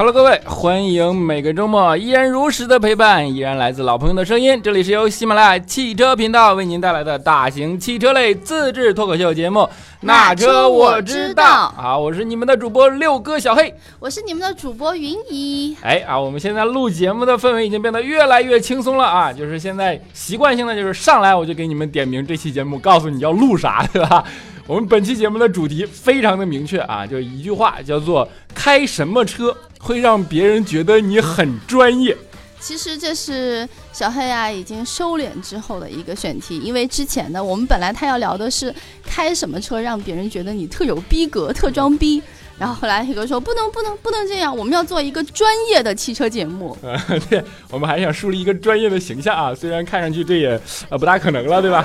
Hello，各位，欢迎每个周末依然如实的陪伴，依然来自老朋友的声音。这里是由喜马拉雅汽车频道为您带来的大型汽车类自制脱口秀节目《那车我知道》。好，我是你们的主播六哥小黑，我是你们的主播云姨。哎啊，我们现在录节目的氛围已经变得越来越轻松了啊！就是现在习惯性的就是上来我就给你们点名这期节目，告诉你要录啥，对吧？我们本期节目的主题非常的明确啊，就一句话，叫做“开什么车会让别人觉得你很专业”。其实这是小黑啊已经收敛之后的一个选题，因为之前呢，我们本来他要聊的是开什么车让别人觉得你特有逼格、特装逼，然后后来黑哥说不能、不能、不能这样，我们要做一个专业的汽车节目。呃，对，我们还想树立一个专业的形象啊，虽然看上去这也呃不大可能了，对吧？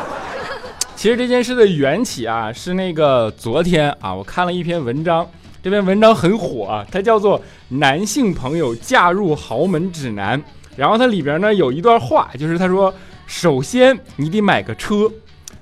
其实这件事的缘起啊，是那个昨天啊，我看了一篇文章，这篇文章很火啊，它叫做《男性朋友嫁入豪门指南》。然后它里边呢有一段话，就是他说：首先你得买个车，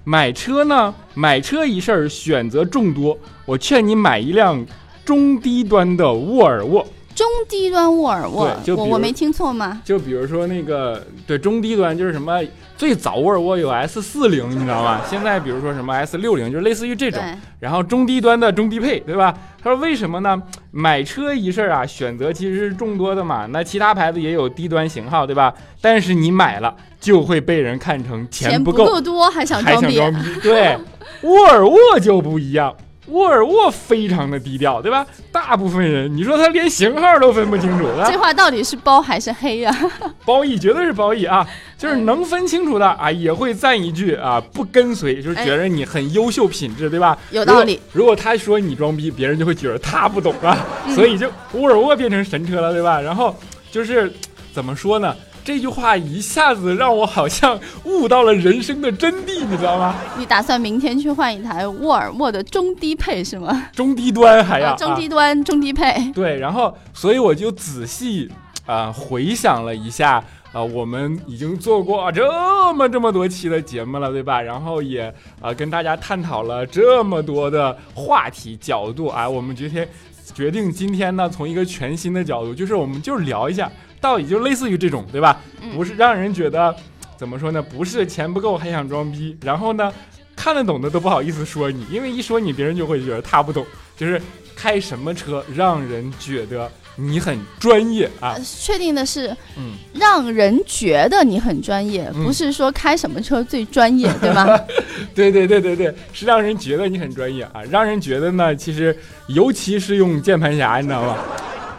买车呢，买车一事儿选择众多，我劝你买一辆中低端的沃尔沃。中低端沃尔沃，就，我我没听错吗？就比如说那个，对，中低端就是什么？最早沃尔沃有 S 四零，你知道吗？现在比如说什么 S 六零，就是类似于这种。然后中低端的中低配，对吧？他说为什么呢？买车一事儿啊，选择其实是众多的嘛。那其他牌子也有低端型号，对吧？但是你买了就会被人看成钱不够多，还想装逼。对，沃尔沃就不一样。沃尔沃非常的低调，对吧？大部分人，你说他连型号都分不清楚，这话到底是包还是黑呀？褒义，绝对是褒义啊！就是能分清楚的啊，也会赞一句啊，不跟随，就是觉得你很优秀品质，对吧？有道理。如果他说你装逼，别人就会觉得他不懂啊，所以就沃尔沃变成神车了，对吧？然后就是怎么说呢？这句话一下子让我好像悟到了人生的真谛，你知道吗？你打算明天去换一台沃尔沃的中低配是吗？中低端还要中低端中低配。对，然后所以我就仔细啊回想了一下啊，我们已经做过这么这么多期的节目了，对吧？然后也啊跟大家探讨了这么多的话题角度啊，我们决定决定今天呢，从一个全新的角度，就是我们就聊一下。到底就类似于这种，对吧？不是让人觉得怎么说呢？不是钱不够还想装逼，然后呢，看得懂的都不好意思说你，因为一说你，别人就会觉得他不懂。就是开什么车让人觉得你很专业啊？确定的是，嗯，让人觉得你很专业，不是说开什么车最专业，对吗？对对对对对，是让人觉得你很专业啊！让人觉得呢，其实尤其是用键盘侠，你知道吗？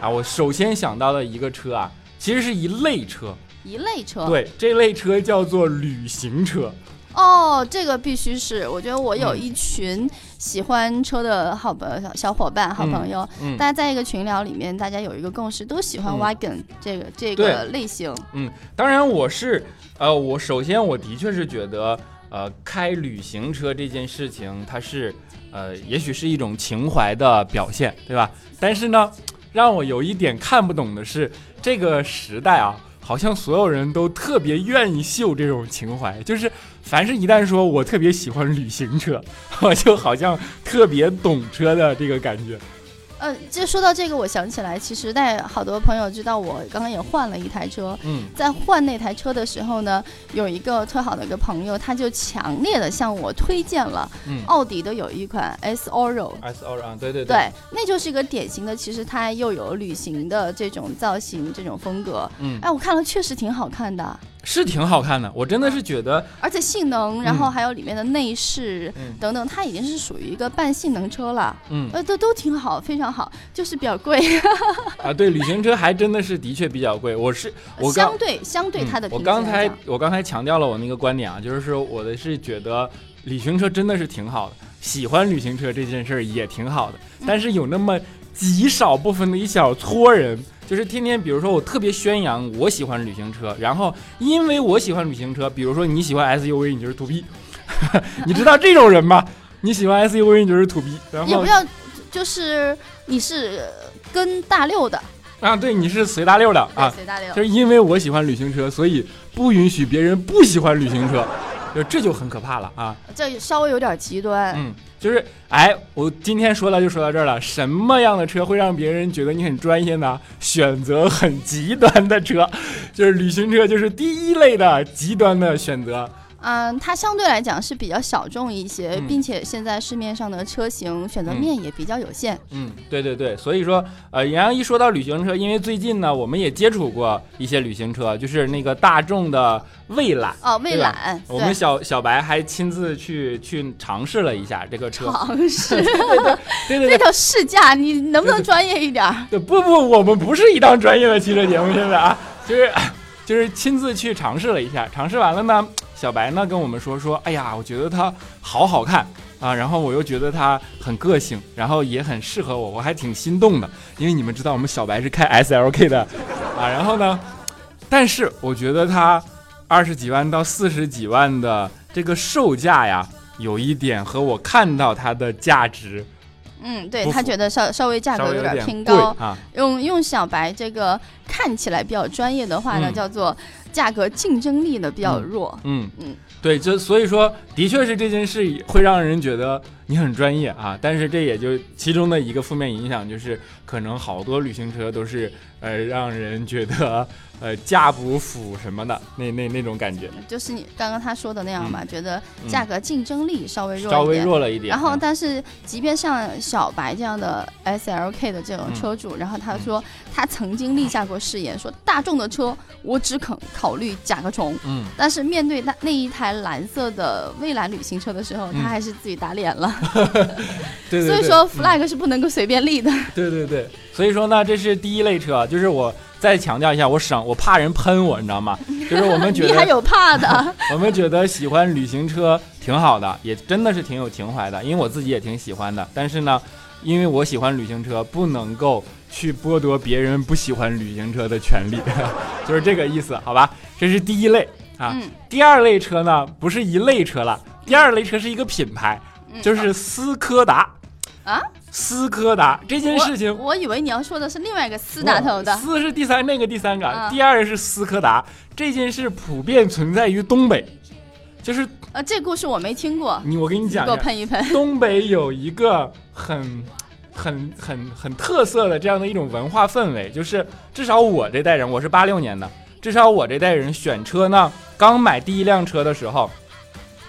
啊，我首先想到的一个车啊。其实是一类车，一类车，对，这类车叫做旅行车。哦，这个必须是，我觉得我有一群喜欢车的好朋小小伙伴、好朋友，大家在一个群聊里面，大家有一个共识，都喜欢 wagon 这个这个类型。嗯，当然我是，呃，我首先我的确是觉得，呃，开旅行车这件事情，它是，呃，也许是一种情怀的表现，对吧？但是呢。让我有一点看不懂的是，这个时代啊，好像所有人都特别愿意秀这种情怀，就是凡是一旦说我特别喜欢旅行车，我就好像特别懂车的这个感觉。嗯，就说到这个，我想起来，其实带好多朋友知道我刚刚也换了一台车。嗯，在换那台车的时候呢，有一个特好的一个朋友，他就强烈的向我推荐了奥迪的有一款 S Oro。S Oro 啊，对对对，那就是一个典型的，其实它又有旅行的这种造型、这种风格。嗯，哎，我看了确实挺好看的。是挺好看的，我真的是觉得，而且性能，然后还有里面的内饰等等，它已经是属于一个半性能车了，嗯，呃，都都挺好，非常好，就是比较贵。啊，对，旅行车还真的是的确比较贵。我是我相对相对它的，我刚才我刚才强调了我那个观点啊，就是说我的是觉得旅行车真的是挺好的，喜欢旅行车这件事儿也挺好的，但是有那么极少部分的一小撮人。就是天天，比如说我特别宣扬我喜欢旅行车，然后因为我喜欢旅行车，比如说你喜欢 SUV，你就是土逼，你知道这种人吗？你喜欢 SUV，你就是土逼。然后也不要，就是你是跟大六的啊？对，你是随大六的啊？随大六，就是因为我喜欢旅行车，所以不允许别人不喜欢旅行车，就这就很可怕了啊！这稍微有点极端。嗯。就是哎，我今天说到就说到这儿了。什么样的车会让别人觉得你很专业呢？选择很极端的车，就是旅行车，就是第一类的极端的选择。嗯，它相对来讲是比较小众一些，并且现在市面上的车型选择面也比较有限。嗯，对对对，所以说，呃，杨洋一说到旅行车，因为最近呢，我们也接触过一些旅行车，就是那个大众的蔚揽。哦，蔚揽，我们小小白还亲自去去尝试了一下这个车。尝 试，对对对对，这叫试驾，你能不能专业一点？对，不不，我们不是一档专业的汽车节目，现在啊，就是就是亲自去尝试了一下，尝试完了呢。小白呢跟我们说说，哎呀，我觉得它好好看啊，然后我又觉得它很个性，然后也很适合我，我还挺心动的。因为你们知道我们小白是开 S L K 的啊，然后呢，但是我觉得它二十几万到四十几万的这个售价呀，有一点和我看到它的价值。嗯，对他觉得稍稍微价格有点偏高啊。用用小白这个看起来比较专业的话呢，叫做价格竞争力呢比较弱。嗯嗯，对，就所以说，的确是这件事会让人觉得你很专业啊。但是这也就其中的一个负面影响，就是可能好多旅行车都是呃让人觉得。呃，价不符什么的，那那那种感觉，就是你刚刚他说的那样嘛，觉得价格竞争力稍微弱，稍微弱了一点。然后，但是即便像小白这样的 S L K 的这种车主，然后他说他曾经立下过誓言，说大众的车我只肯考虑甲壳虫。嗯。但是面对那那一台蓝色的蔚蓝旅行车的时候，他还是自己打脸了。对对对。所以说 flag 是不能够随便立的。对对对。所以说呢，这是第一类车，就是我。再强调一下，我省我怕人喷我，你知道吗？就是我们觉得你还有怕的。我们觉得喜欢旅行车挺好的，也真的是挺有情怀的，因为我自己也挺喜欢的。但是呢，因为我喜欢旅行车，不能够去剥夺别人不喜欢旅行车的权利，就是这个意思，好吧？这是第一类啊。第二类车呢，不是一类车了，第二类车是一个品牌，就是斯柯达啊。斯柯达这件事情，我以为你要说的是另外一个斯打头的，斯是第三，那个第三个，第二是斯柯达。这件事普遍存在于东北，就是呃，这故事我没听过。你我跟你讲，给我喷一喷。东北有一个很很很很特色的这样的一种文化氛围，就是至少我这代人，我是八六年的，至少我这代人选车呢，刚买第一辆车的时候，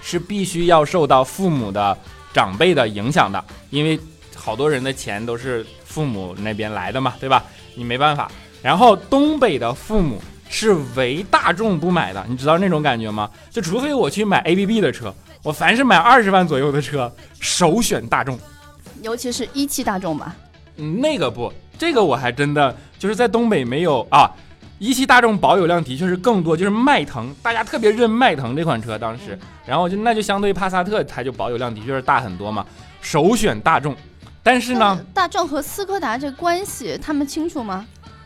是必须要受到父母的长辈的影响的，因为。好多人的钱都是父母那边来的嘛，对吧？你没办法。然后东北的父母是唯大众不买的，你知道那种感觉吗？就除非我去买 A B B 的车，我凡是买二十万左右的车，首选大众，尤其是一汽大众吧。嗯，那个不，这个我还真的就是在东北没有啊。一汽大众保有量的确是更多，就是迈腾，大家特别认迈腾这款车当时，然后就那就相对帕萨特，它就保有量的确是大很多嘛。首选大众。但是呢，大众和斯柯达这关系，他们清楚吗？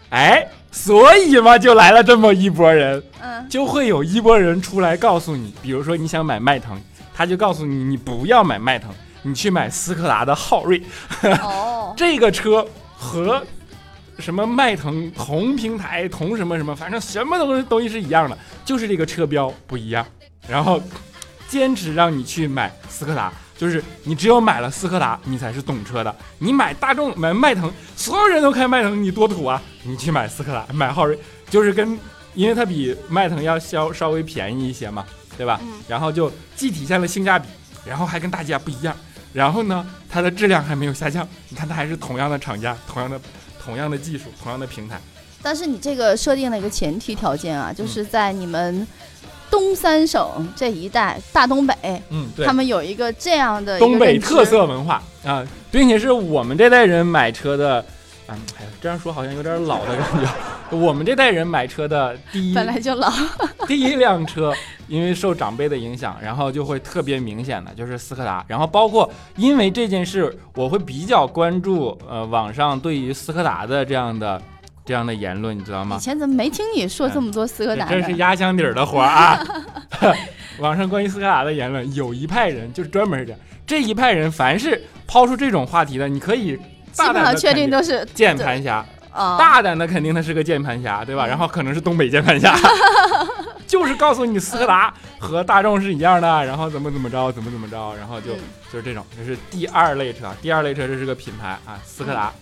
哎，所以嘛，就来了这么一波人，嗯，就会有一波人出来告诉你，比如说你想买迈腾，他就告诉你，你不要买迈腾，你去买斯柯达的昊锐。哦，这个车和什么迈腾同平台同什么什么，反正什么东西东西是一样的，就是这个车标不一样，然后坚持让你去买斯柯达。就是你只有买了斯柯达，你才是懂车的。你买大众、买迈腾，所有人都开迈腾，你多土啊！你去买斯柯达、买昊锐，就是跟，因为它比迈腾要稍稍微便宜一些嘛，对吧？然后就既体现了性价比，然后还跟大家不一样，然后呢，它的质量还没有下降。你看它还是同样的厂家、同样的、同样的技术、同样的平台。但是你这个设定了一个前提条件啊，就是在你们。东三省这一带，大东北，嗯，对，他们有一个这样的东北特色文化啊，并且是我们这代人买车的，嗯，哎呀，这样说好像有点老的感觉。我们这代人买车的第一，本来就老，第一辆车，因为受长辈的影响，然后就会特别明显的就是斯柯达。然后包括因为这件事，我会比较关注呃网上对于斯柯达的这样的。这样的言论你知道吗？以前怎么没听你说这么多斯柯达？这是压箱底儿的活啊！网上关于斯柯达的言论，有一派人就是专门这样。这一派人凡是抛出这种话题的，你可以基本上确定都是键盘侠。大胆的肯定他是个键盘侠，对吧？然后可能是东北键盘侠。就是告诉你斯柯达和大众是一样的，然后怎么怎么着，怎么怎么着，然后就嗯就是这种，这是第二类车，第二类车这是个品牌啊，斯柯达。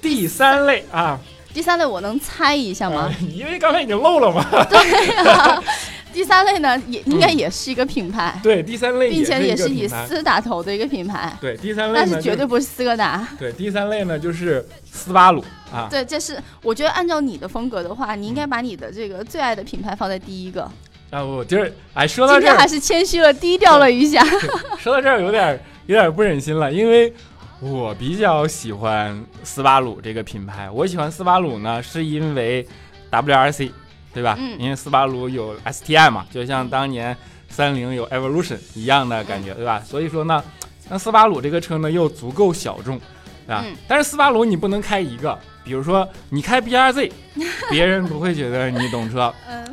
第三类啊，第三类我能猜一下吗？呃 因为刚才已经漏了嘛。对呀、第三类呢也应该也是一个品牌，对，第三类并且也也是以。斯打头的一个品牌，对，第三类但是绝对不是斯柯达。对，第三类呢就是斯巴鲁啊。对，这是我觉得按照你的风格的话，你应该把你的这个最爱的品牌放在第一个。啊，我就是哎，说到这儿今天还，是谦虚了，低调了一下。说到这儿有点有点不忍心了，因为我比较喜欢斯巴鲁这个品牌。我喜欢斯巴鲁呢，是因为 WRC，对吧？嗯因为斯巴鲁有 STI 嘛，就像当年三菱有 Evolution 一样的感觉，对吧？所以说呢，那斯巴鲁这个车呢又足够小众，对吧？嗯但是斯巴鲁你不能开一个，比如说你开 BRZ，别人不会觉得你懂车；嗯。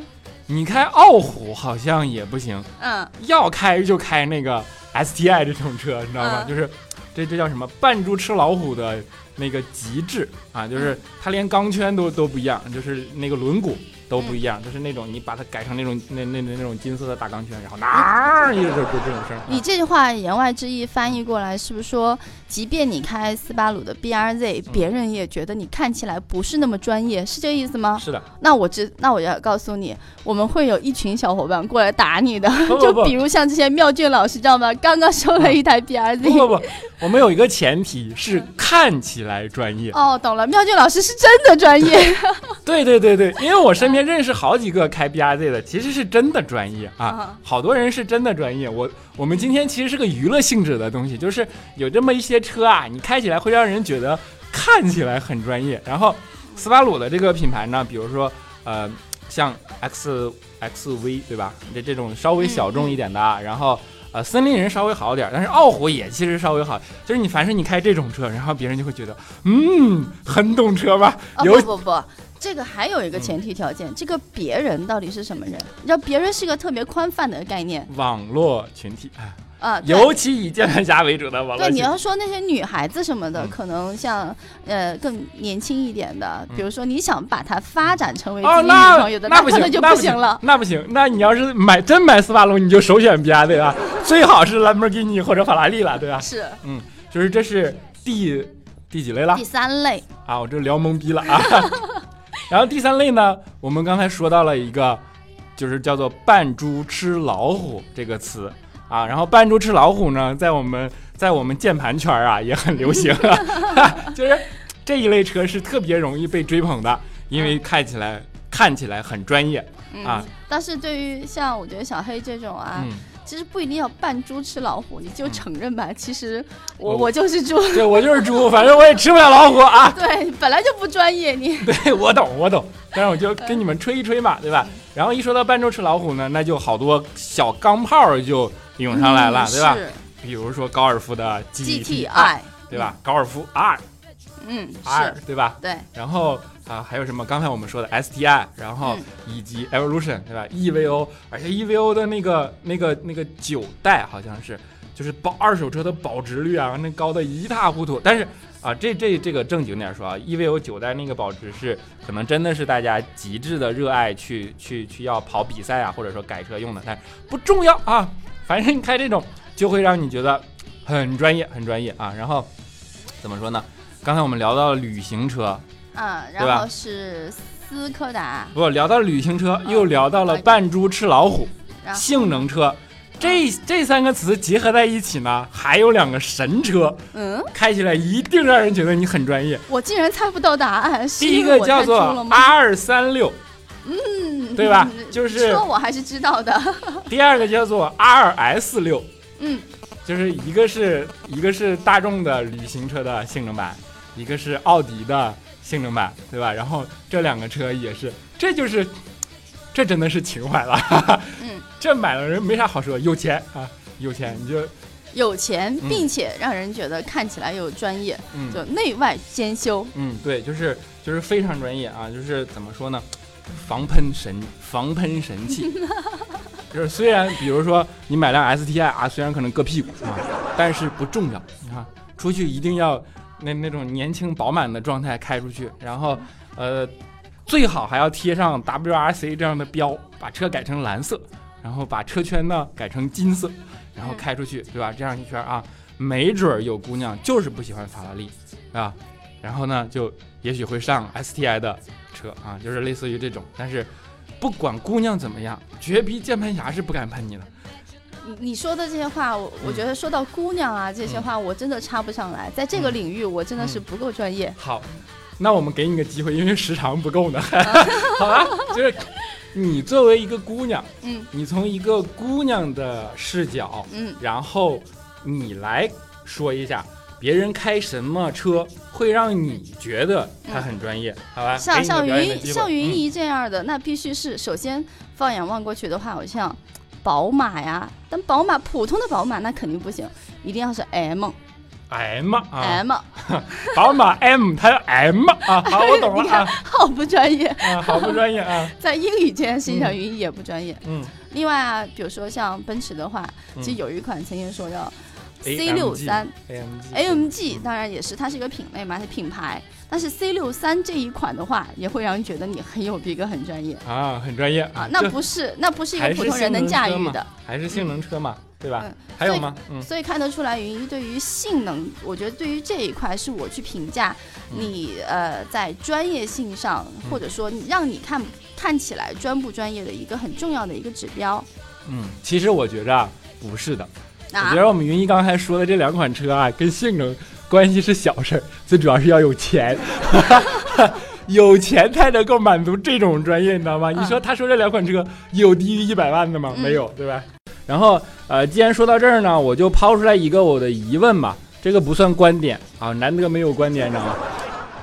你开傲虎好像也不行。嗯，要开就开那个 STI 这种车，你知道吗？嗯。就是这这叫什么？扮猪吃老虎的那个极致啊，就是它连钢圈都都不一样，就是那个轮毂都不一样，就是那种你把它改成那种那那那那种金色的大钢圈，然后哪一直就这种声。你这句话言外之意翻译过来，是不是说，即便你开斯巴鲁的 BRZ，别人也觉得你看起来不是那么专业，是这个意思吗？是的，那我知，那我要告诉你，我们会有一群小伙伴过来打你的，不不就比如像这些妙俊老师，知道吗？刚刚收了一台 BRZ。不不不，我们有一个前提是看起来专业。哦，懂了，妙俊老师是真的专业。对对对对，因为我身边认识好几个开 BRZ 的，其实是真的专业啊啊，好多人是真的专业。我我们今天其实是个娱乐性质的东西，就是有这么一些车啊，你开起来会让人觉得看起来很专业。然后斯巴鲁的这个品牌呢，比如说呃，像 X XV 对吧？这这种稍微小众一点的啊，然后。呃，森林人稍微好点，但是傲虎也其实稍微好，就是你凡是你开这种车，然后别人就会觉得，嗯，很懂车吧？不不不，这个还有一个前提条件，这个别人到底是什么人？你知道，别人是个特别宽泛的概念网络群体，哎啊。尤其以键盘侠为主的网络对，你要说那些女孩子什么的，嗯可能像呃更年轻一点的，嗯比如说你想把它发展成为自哦，己女那朋友的，那不行，可能就那不行了。那不行，那你要是买真买斯巴鲁，你就首选 BRZ 啊，最好是兰博基尼或者法拉利了，对吧？是嗯就是这是第第几类了第三类，啊？我这聊懵逼了啊。然后第三类呢，我们刚才说到了一个，就是叫做“扮猪吃老虎”这个词啊。然后“扮猪吃老虎”呢，在我们在我们键盘圈啊也很流行啊，就是这一类车是特别容易被追捧的，因为看起来看起来很专业嗯。啊但是对于像我觉得小黑这种啊，嗯，其实不一定要扮猪吃老虎，你就承认吧。其实我我我就是猪，对我就是猪，反正我也吃不了老虎啊。对，本来就不专业，你 对我懂，我懂，但是我就跟你们吹一吹嘛，对吧？然后一说到扮猪吃老虎呢，那就好多小钢炮就涌上来了，嗯对吧？比如说高尔夫的 GTI，对吧？高尔夫 R 嗯，R，对吧？对，然后啊，还有什么？刚才我们说的 STI，然后嗯以及 Evolution，对吧？EVO，而且 EVO 的那个那个那个九代好像是，就是保二手车的保值率啊，那高的一塌糊涂。但是啊，这这这个正经点说啊，EVO 九代那个保值是可能真的是大家极致的热爱去去去要跑比赛啊，或者说改车用的，但不重要啊，反正你开这种就会让你觉得很专业，很专业啊。然后怎么说呢？刚才我们聊到了旅行车，啊，对吧？然后是斯柯达，不聊到旅行车，嗯又聊到了扮猪吃老虎，性能车。这这三个词结合在一起呢，还有两个神车，嗯，开起来一定让人觉得你很专业。我竟然猜不到答案，第一个叫做 R 三六，嗯，对吧？嗯 就是车我还是知道的，第二个叫做 R S 六，嗯，就是一个是一个是大众的旅行车的性能版，一个是奥迪的性能版，对吧？然后这两个车也是，这就是，这真的是情怀了。嗯，这买了人没啥好说，有钱啊，有钱你就有钱，嗯并且让人觉得看起来又专业，嗯就内外兼修。嗯，对，就是就是非常专业啊，就是怎么说呢，防喷神防喷神器，就是虽然比如说你买辆 STI 啊，虽然可能硌屁股啊，但是不重要，你看出去一定要那那种年轻饱满的状态开出去，然后呃。最好还要贴上 WRC 这样的标，把车改成蓝色，然后把车圈呢改成金色，然后开出去，对吧？这样一圈啊，没准有姑娘就是不喜欢法拉利，啊，然后呢就也许会上 STI 的车啊，就是类似于这种。但是不管姑娘怎么样，绝逼键盘侠是不敢喷你的。你你说的这些话，我我觉得说到姑娘啊这些话，我真的插不上来，在这个领域我真的是不够专业。好，那我们给你个机会，因为时长不够呢。好吧，就是你作为一个姑娘，嗯。你从一个姑娘的视角，嗯，然后你来说一下别人开什么车会让你觉得他很专业，好吧？像像云像云姨这样的，那必须是首先放眼望过去的话，我像宝马呀，但宝马普通的宝马那肯定不行，一定要是 M、M 啊。M，宝马 M，它叫 M 啊，好，我懂你看了啊，好不专业，啊，好不专业啊，在英语这件事情上，嗯云也不专业。嗯另外啊，比如说像奔驰的话，嗯其实有一款曾经说叫 C 六三 AMG，当然也是它是一个品类嘛，它品牌。但是 C 六三这一款的话，也会让人觉得你很有逼格、很专业啊，很专业啊。那不是那不是一个普通人能驾驭的。还是性能车嘛，对吧嗯？还有吗？嗯所以看得出来，云一对于性能，我觉得对于这一块是我去评价嗯你呃在专业性上，或者说你让你看看起来专不专业的一个很重要的一个指标嗯，其实我觉着啊，不是的。我啊觉。得我们云一刚才说的这两款车啊，跟性能关系是小事儿，最主要是要有钱，有钱才能够满足这种专业，你知道吗？你说他说这两款车有低于一百万的吗？嗯没有，对吧？然后呃，既然说到这儿呢，我就抛出来一个我的疑问吧，这个不算观点啊，难得没有观点，你知道吗？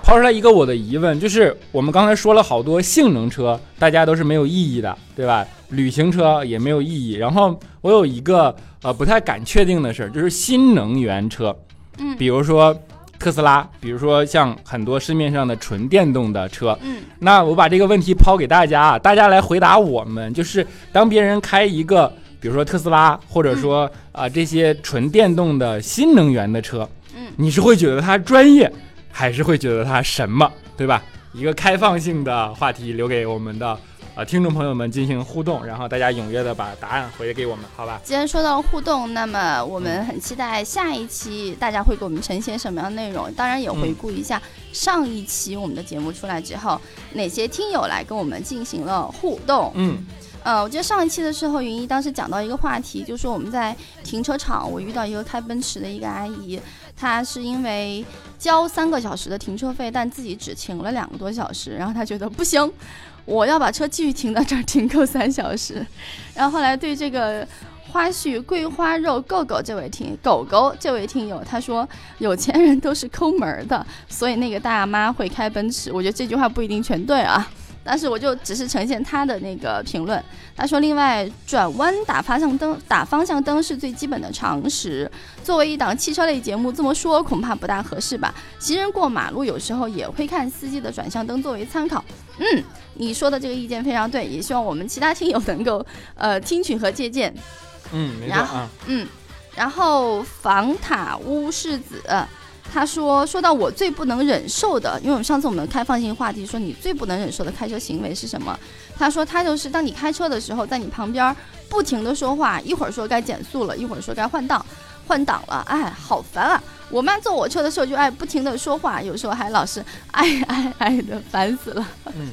抛出来一个我的疑问，就是我们刚才说了好多性能车，大家都是没有意义的，对吧？旅行车也没有意义。然后我有一个呃不太敢确定的事儿，就是新能源车，嗯比如说特斯拉，比如说像很多市面上的纯电动的车。嗯那我把这个问题抛给大家啊，大家来回答我们，就是当别人开一个，比如说特斯拉，或者说啊、这些纯电动的新能源的车，嗯你是会觉得它专业，还是会觉得它什么，对吧？一个开放性的话题留给我们的呃听众朋友们进行互动，然后大家踊跃的把答案回给我们，好吧？既然说到互动，那么我们很期待下一期大家会给我们呈现什么样的内容。当然也回顾一下上一期我们的节目出来之后，哪些听友来跟我们进行了互动。嗯呃，我记得上一期的时候，云一当时讲到一个话题，就是说我们在停车场，我遇到一个开奔驰的一个阿姨，她是因为交三个小时的停车费，但自己只停了两个多小时，然后她觉得不行，我要把车继续停到这儿，停够三小时。然后后来对这个花絮桂花肉狗狗这位听狗狗这位听友，他说有钱人都是抠门的，所以那个大妈会开奔驰。我觉得这句话不一定全对啊。但是我就只是呈现他的那个评论。他说，另外转弯打方向灯，打方向灯是最基本的常识。作为一档汽车类节目，这么说恐怕不大合适吧？行人过马路有时候也会看司机的转向灯作为参考。嗯，你说的这个意见非常对，也希望我们其他听友能够呃听取和借鉴。嗯，没错啊，嗯，然后房塔屋世子。他说：“说到我最不能忍受的，因为我们上次我们开放性话题说你最不能忍受的开车行为是什么？他说他就是当你开车的时候，在你旁边不停的说话，一会儿说该减速了，一会儿说该换挡，换挡了，哎，好烦啊！我妈坐我车的时候就爱不停的说话，有时候还老是哎哎哎的，烦死了。嗯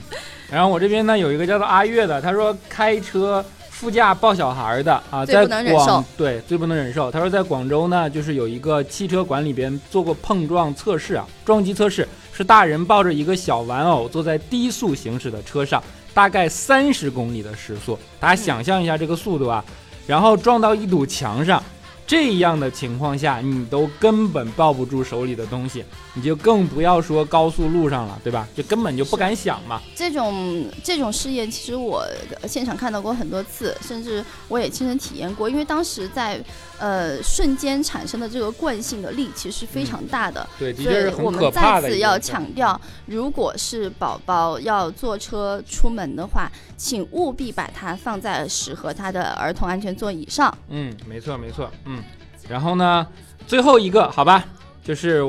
然后我这边呢有一个叫做阿月的，他说开车副驾抱小孩的啊，在广对最不能忍受。他说在广州呢，就是有一个汽车馆里边做过碰撞测试啊，撞击测试是大人抱着一个小玩偶坐在低速行驶的车上，大概三十公里的时速，大家想象一下这个速度啊，然后撞到一堵墙上。这样的情况下，你都根本抱不住手里的东西，你就更不要说高速路上了，对吧？就根本就不敢想嘛。这种这种试验，其实我现场看到过很多次，甚至我也亲身体验过。因为当时在呃瞬间产生的这个惯性的力，其实是非常大的。对，的所以确是很我们。再次要强调，如果是宝宝要坐车出门的话，请务必把它放在适合他的儿童安全座椅上。嗯，没错没错，嗯。然后呢，最后一个好吧，就是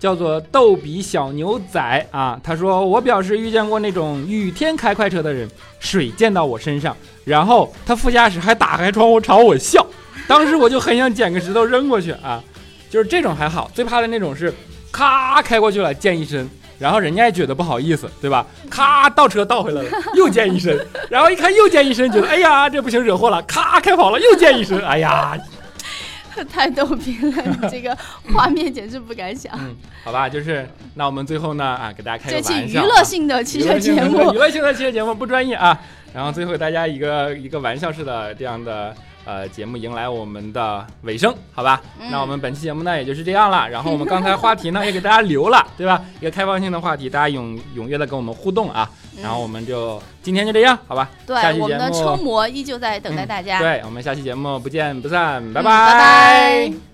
叫做逗比小牛仔啊，他说我表示遇见过那种雨天开快车的人，水溅到我身上，然后他副驾驶还打开窗户朝我笑，当时我就很想捡个石头扔过去啊，就是这种还好，最怕的那种是咔开过去了溅一身。然后人家也觉得不好意思，对吧？咔倒车倒回来了，又溅一身，然后一看又溅一身，觉得哎呀这不行惹祸了，咔开跑了又溅一身，哎呀。太逗逼了，你这个画面简直不敢想。嗯，好吧，就是那我们最后呢啊，给大家开个这玩笑，期娱乐性的汽车节目娱，乐性的汽车节目不专业啊。然后最后给大家一个一个玩笑式的这样的呃节目迎来我们的尾声，好吧？嗯那我们本期节目呢也就是这样了。然后我们刚才话题呢也给大家留了，对吧？一个开放性的话题，大家踊踊跃的跟我们互动啊。然后我们就今天就这样，好吧？下期对我们的车模依旧在等待大家。对我们下期节目不见不散，拜拜